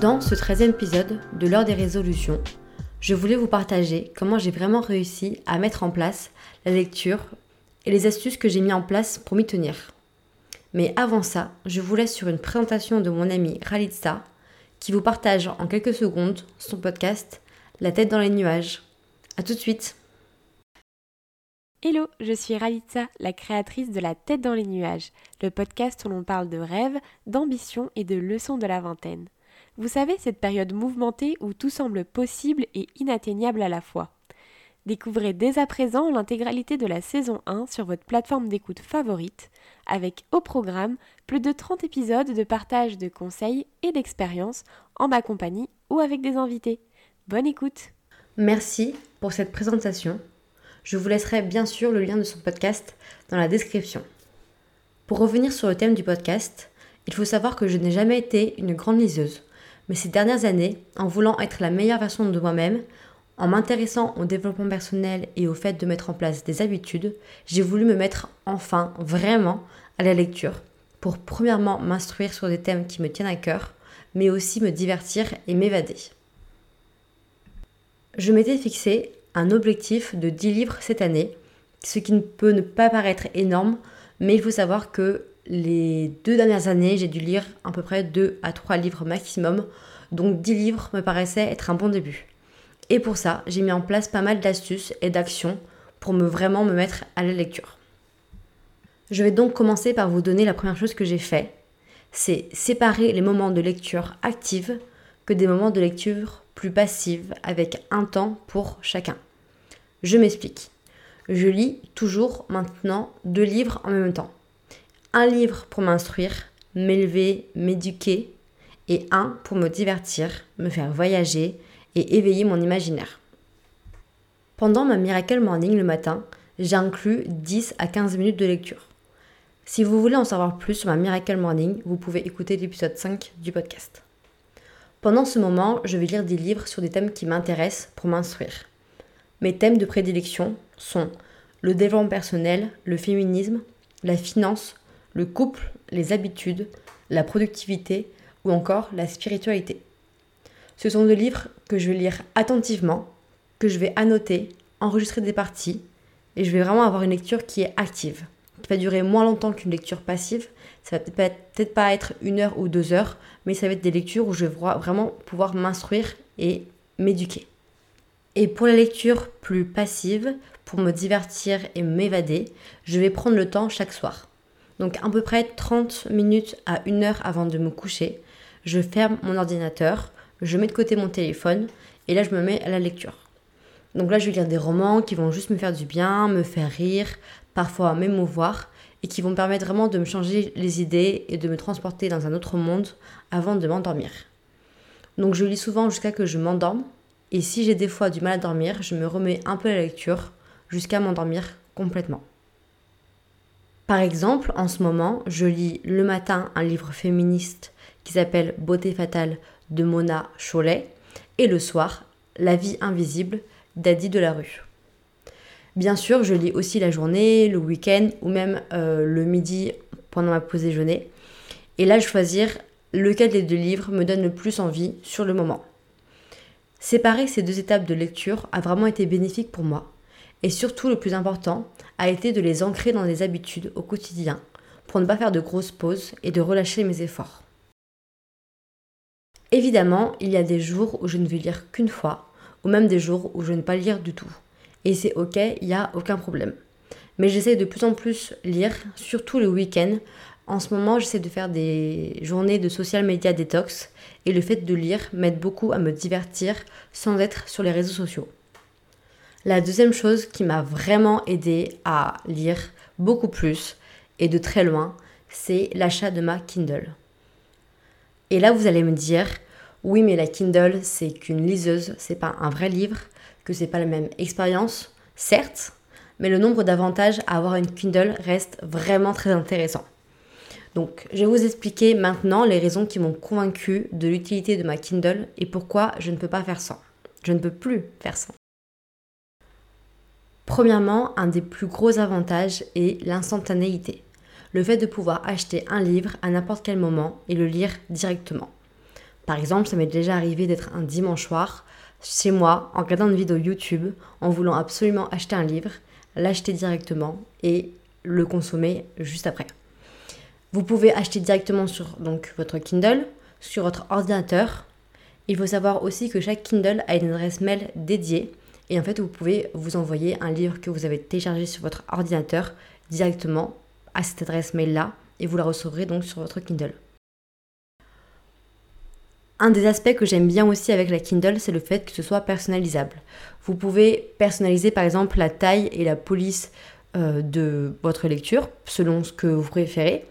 Dans ce 13e épisode de l'heure des résolutions, je voulais vous partager comment j'ai vraiment réussi à mettre en place la lecture et les astuces que j'ai mis en place pour m'y tenir. Mais avant ça, je vous laisse sur une présentation de mon ami Ralitza qui vous partage en quelques secondes son podcast La tête dans les nuages. A tout de suite Hello, je suis Ralitza, la créatrice de La tête dans les nuages, le podcast où l'on parle de rêves, d'ambition et de leçons de la vingtaine. Vous savez, cette période mouvementée où tout semble possible et inatteignable à la fois. Découvrez dès à présent l'intégralité de la saison 1 sur votre plateforme d'écoute favorite, avec au programme plus de 30 épisodes de partage de conseils et d'expériences en ma compagnie ou avec des invités. Bonne écoute Merci pour cette présentation. Je vous laisserai bien sûr le lien de son podcast dans la description. Pour revenir sur le thème du podcast, il faut savoir que je n'ai jamais été une grande liseuse, mais ces dernières années, en voulant être la meilleure version de moi-même, en m'intéressant au développement personnel et au fait de mettre en place des habitudes, j'ai voulu me mettre enfin vraiment à la lecture pour premièrement m'instruire sur des thèmes qui me tiennent à cœur, mais aussi me divertir et m'évader. Je m'étais fixé objectif de 10 livres cette année, ce qui ne peut ne pas paraître énorme, mais il faut savoir que les deux dernières années, j'ai dû lire à peu près 2 à 3 livres maximum, donc 10 livres me paraissait être un bon début. Et pour ça, j'ai mis en place pas mal d'astuces et d'actions pour me vraiment me mettre à la lecture. Je vais donc commencer par vous donner la première chose que j'ai fait, c'est séparer les moments de lecture active que des moments de lecture plus passive avec un temps pour chacun. Je m'explique. Je lis toujours maintenant deux livres en même temps. Un livre pour m'instruire, m'élever, m'éduquer et un pour me divertir, me faire voyager et éveiller mon imaginaire. Pendant ma Miracle Morning le matin, j'ai inclus 10 à 15 minutes de lecture. Si vous voulez en savoir plus sur ma Miracle Morning, vous pouvez écouter l'épisode 5 du podcast. Pendant ce moment, je vais lire des livres sur des thèmes qui m'intéressent pour m'instruire. Mes thèmes de prédilection sont le développement personnel, le féminisme, la finance, le couple, les habitudes, la productivité ou encore la spiritualité. Ce sont des livres que je vais lire attentivement, que je vais annoter, enregistrer des parties, et je vais vraiment avoir une lecture qui est active, qui va durer moins longtemps qu'une lecture passive. Ça va peut-être pas être une heure ou deux heures, mais ça va être des lectures où je vais vraiment pouvoir m'instruire et m'éduquer. Et pour la lecture plus passive, pour me divertir et m'évader, je vais prendre le temps chaque soir. Donc à peu près 30 minutes à une heure avant de me coucher, je ferme mon ordinateur, je mets de côté mon téléphone et là je me mets à la lecture. Donc là je vais lire des romans qui vont juste me faire du bien, me faire rire, parfois m'émouvoir et qui vont me permettre vraiment de me changer les idées et de me transporter dans un autre monde avant de m'endormir. Donc je lis souvent jusqu'à que je m'endorme et si j'ai des fois du mal à dormir, je me remets un peu à la lecture jusqu'à m'endormir complètement. Par exemple, en ce moment, je lis le matin un livre féministe qui s'appelle Beauté fatale de Mona Cholet et le soir La vie invisible d'Adi Delarue. Bien sûr, je lis aussi la journée, le week-end ou même euh, le midi pendant ma pause déjeuner. Et là, choisir lequel des deux livres me donne le plus envie sur le moment. Séparer ces deux étapes de lecture a vraiment été bénéfique pour moi. Et surtout, le plus important a été de les ancrer dans des habitudes au quotidien pour ne pas faire de grosses pauses et de relâcher mes efforts. Évidemment, il y a des jours où je ne vais lire qu'une fois, ou même des jours où je ne vais pas lire du tout. Et c'est ok, il n'y a aucun problème. Mais j'essaie de plus en plus lire, surtout le week-end. En ce moment, j'essaie de faire des journées de social media détox, et le fait de lire m'aide beaucoup à me divertir sans être sur les réseaux sociaux. La deuxième chose qui m'a vraiment aidé à lire beaucoup plus, et de très loin, c'est l'achat de ma Kindle. Et là, vous allez me dire, oui, mais la Kindle, c'est qu'une liseuse, c'est pas un vrai livre, que c'est pas la même expérience, certes, mais le nombre d'avantages à avoir une Kindle reste vraiment très intéressant. Donc, je vais vous expliquer maintenant les raisons qui m'ont convaincu de l'utilité de ma Kindle et pourquoi je ne peux pas faire sans. Je ne peux plus faire sans. Premièrement, un des plus gros avantages est l'instantanéité. Le fait de pouvoir acheter un livre à n'importe quel moment et le lire directement. Par exemple, ça m'est déjà arrivé d'être un dimanche soir chez moi en regardant une vidéo YouTube en voulant absolument acheter un livre, l'acheter directement et le consommer juste après. Vous pouvez acheter directement sur donc, votre Kindle, sur votre ordinateur. Il faut savoir aussi que chaque Kindle a une adresse mail dédiée et en fait vous pouvez vous envoyer un livre que vous avez téléchargé sur votre ordinateur directement à cette adresse mail là et vous la recevrez donc sur votre Kindle. Un des aspects que j'aime bien aussi avec la Kindle, c'est le fait que ce soit personnalisable. Vous pouvez personnaliser par exemple la taille et la police euh, de votre lecture selon ce que vous préférez.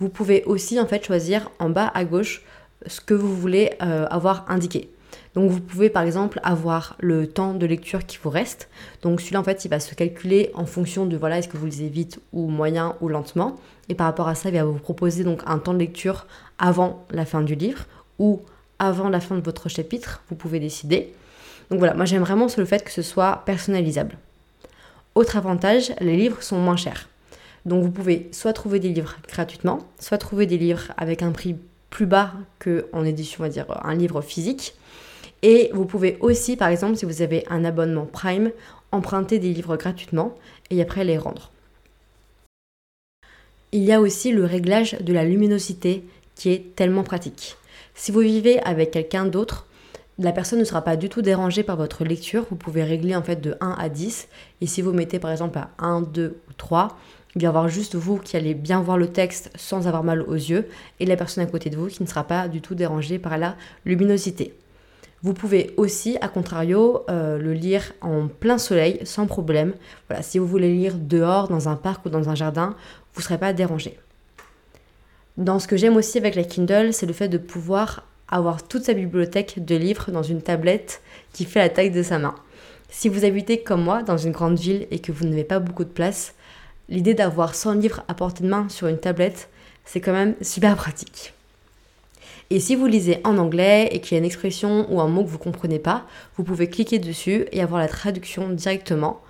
Vous pouvez aussi en fait choisir en bas à gauche ce que vous voulez euh, avoir indiqué. Donc vous pouvez par exemple avoir le temps de lecture qui vous reste. Donc celui-là fait il va se calculer en fonction de voilà est-ce que vous lisez vite ou moyen ou lentement. Et par rapport à ça il va vous proposer donc un temps de lecture avant la fin du livre ou avant la fin de votre chapitre, vous pouvez décider. Donc voilà, moi j'aime vraiment le fait que ce soit personnalisable. Autre avantage, les livres sont moins chers. Donc vous pouvez soit trouver des livres gratuitement, soit trouver des livres avec un prix plus bas qu'en édition, on va dire un livre physique. Et vous pouvez aussi, par exemple, si vous avez un abonnement Prime, emprunter des livres gratuitement et après les rendre. Il y a aussi le réglage de la luminosité qui est tellement pratique. Si vous vivez avec quelqu'un d'autre, la personne ne sera pas du tout dérangée par votre lecture. Vous pouvez régler en fait de 1 à 10. Et si vous mettez par exemple à 1, 2 ou 3, il va y avoir juste vous qui allez bien voir le texte sans avoir mal aux yeux et la personne à côté de vous qui ne sera pas du tout dérangée par la luminosité. Vous pouvez aussi, à contrario, euh, le lire en plein soleil sans problème. Voilà, si vous voulez lire dehors, dans un parc ou dans un jardin, vous ne serez pas dérangé. Dans ce que j'aime aussi avec la Kindle, c'est le fait de pouvoir avoir toute sa bibliothèque de livres dans une tablette qui fait la taille de sa main. Si vous habitez comme moi dans une grande ville et que vous n'avez pas beaucoup de place, l'idée d'avoir 100 livres à portée de main sur une tablette, c'est quand même super pratique. Et si vous lisez en anglais et qu'il y a une expression ou un mot que vous ne comprenez pas, vous pouvez cliquer dessus et avoir la traduction directement.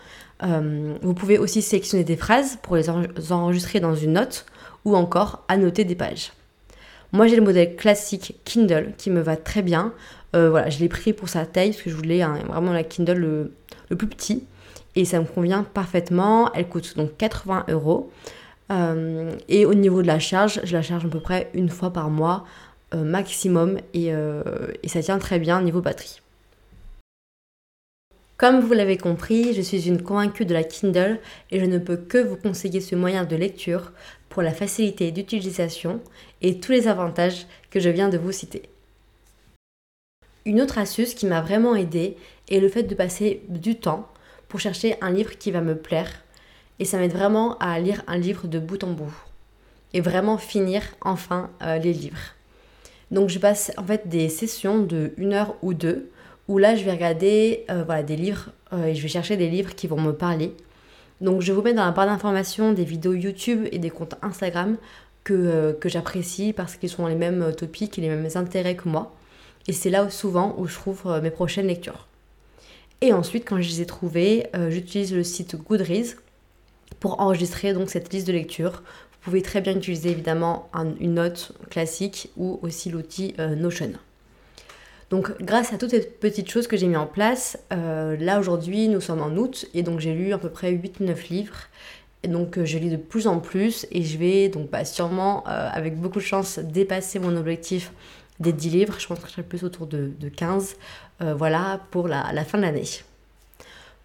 Euh, vous pouvez aussi sélectionner des phrases pour les enregistrer dans une note ou encore annoter des pages. Moi j'ai le modèle classique Kindle qui me va très bien. Euh, voilà, je l'ai pris pour sa taille parce que je voulais vraiment la Kindle le, plus petit et ça me convient parfaitement. Elle coûte donc 80 euros. Euh, et au niveau de la charge, je la charge à peu près une fois par mois euh, maximum et, et, ça tient très bien niveau batterie. Comme vous l'avez compris, je suis une convaincue de la Kindle et je ne peux que vous conseiller ce moyen de lecture pour la facilité d'utilisation et tous les avantages que je viens de vous citer. Une autre astuce qui m'a vraiment aidé est le fait de passer du temps pour chercher un livre qui va me plaire et ça m'aide vraiment à lire un livre de bout en bout et vraiment finir enfin euh, les livres. Donc je passe en fait des sessions de une heure ou deux où là je vais regarder euh, voilà, des livres euh, et je vais chercher des livres qui vont me parler donc je vous mets dans la barre d'informations des vidéos YouTube et des comptes Instagram que, que j'apprécie parce qu'ils sont les mêmes topics et les mêmes intérêts que moi. Et c'est là souvent où je trouve mes prochaines lectures. Et ensuite, quand je les ai trouvées, j'utilise le site Goodreads pour enregistrer donc cette liste de lecture. Vous pouvez très bien utiliser évidemment une note classique ou aussi l'outil Notion. Donc grâce à toutes ces petites choses que j'ai mis en place, euh, là aujourd'hui nous sommes en août et donc j'ai lu à peu près 8-9 livres. Et donc euh, je lis de plus en plus et je vais donc bah, sûrement euh, avec beaucoup de chance dépasser mon objectif des 10 livres. Je pense que je serai plus autour de, 15 voilà pour la, la fin de l'année.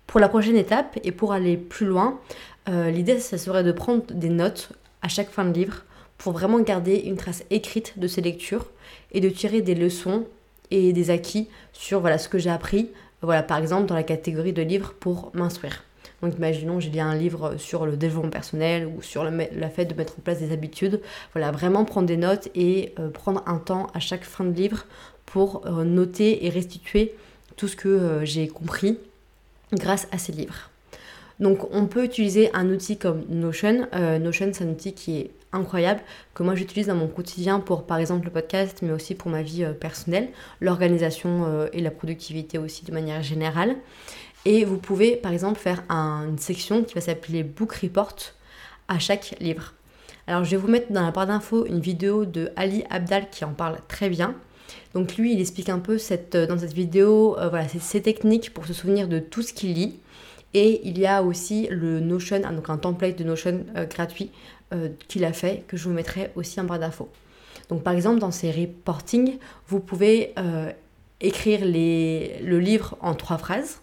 Pour la prochaine étape et pour aller plus loin, l'idée ça serait de prendre des notes à chaque fin de livre pour vraiment garder une trace écrite de ces lectures et de tirer des leçons et des acquis sur voilà, ce que j'ai appris, voilà, par exemple dans la catégorie de livres pour m'instruire. Donc imaginons, j'ai lu un livre sur le développement personnel ou sur le, fait de mettre en place des habitudes. Voilà, vraiment prendre des notes et euh, prendre un temps à chaque fin de livre pour euh, noter et restituer tout ce que euh, j'ai compris grâce à ces livres. Donc on peut utiliser un outil comme Notion. Notion, c'est un outil qui est incroyable que moi j'utilise dans mon quotidien pour par exemple le podcast mais aussi pour ma vie personnelle, l'organisation et la productivité aussi de manière générale. Et vous pouvez par exemple faire une section qui va s'appeler Book Report à chaque livre. Alors je vais vous mettre dans la barre d'infos une vidéo de Ali Abdal qui en parle très bien. Donc lui, il explique un peu cette, dans cette vidéo euh, voilà, ses, techniques pour se souvenir de tout ce qu'il lit. Et il y a aussi le Notion, ah, donc un template de Notion euh, gratuit euh, qu'il a fait, que je vous mettrai aussi en barre d'infos. Donc par exemple, dans ces reporting, vous pouvez écrire le livre en trois phrases.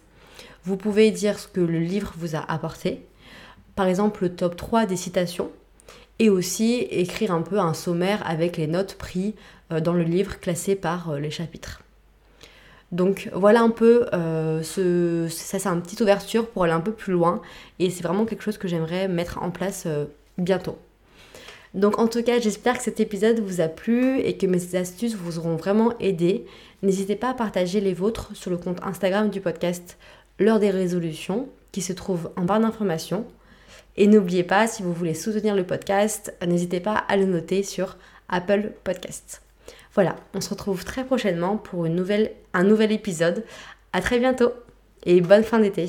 Vous pouvez dire ce que le livre vous a apporté. Par exemple, le top 3 des citations. Et aussi écrire un peu un sommaire avec les notes prises euh, dans le livre classé par euh, les chapitres. Donc voilà un peu, euh, ce, ça c'est une petite ouverture pour aller un peu plus loin et c'est vraiment quelque chose que j'aimerais mettre en place bientôt. Donc en tout cas j'espère que cet épisode vous a plu et que mes astuces vous auront vraiment aidé. N'hésitez pas à partager les vôtres sur le compte Instagram du podcast L'heure des résolutions qui se trouve en barre d'informations. Et n'oubliez pas, si vous voulez soutenir le podcast, n'hésitez pas à le noter sur Apple Podcasts. Voilà, on se retrouve très prochainement pour un nouvel épisode. À très bientôt et bonne fin d'été.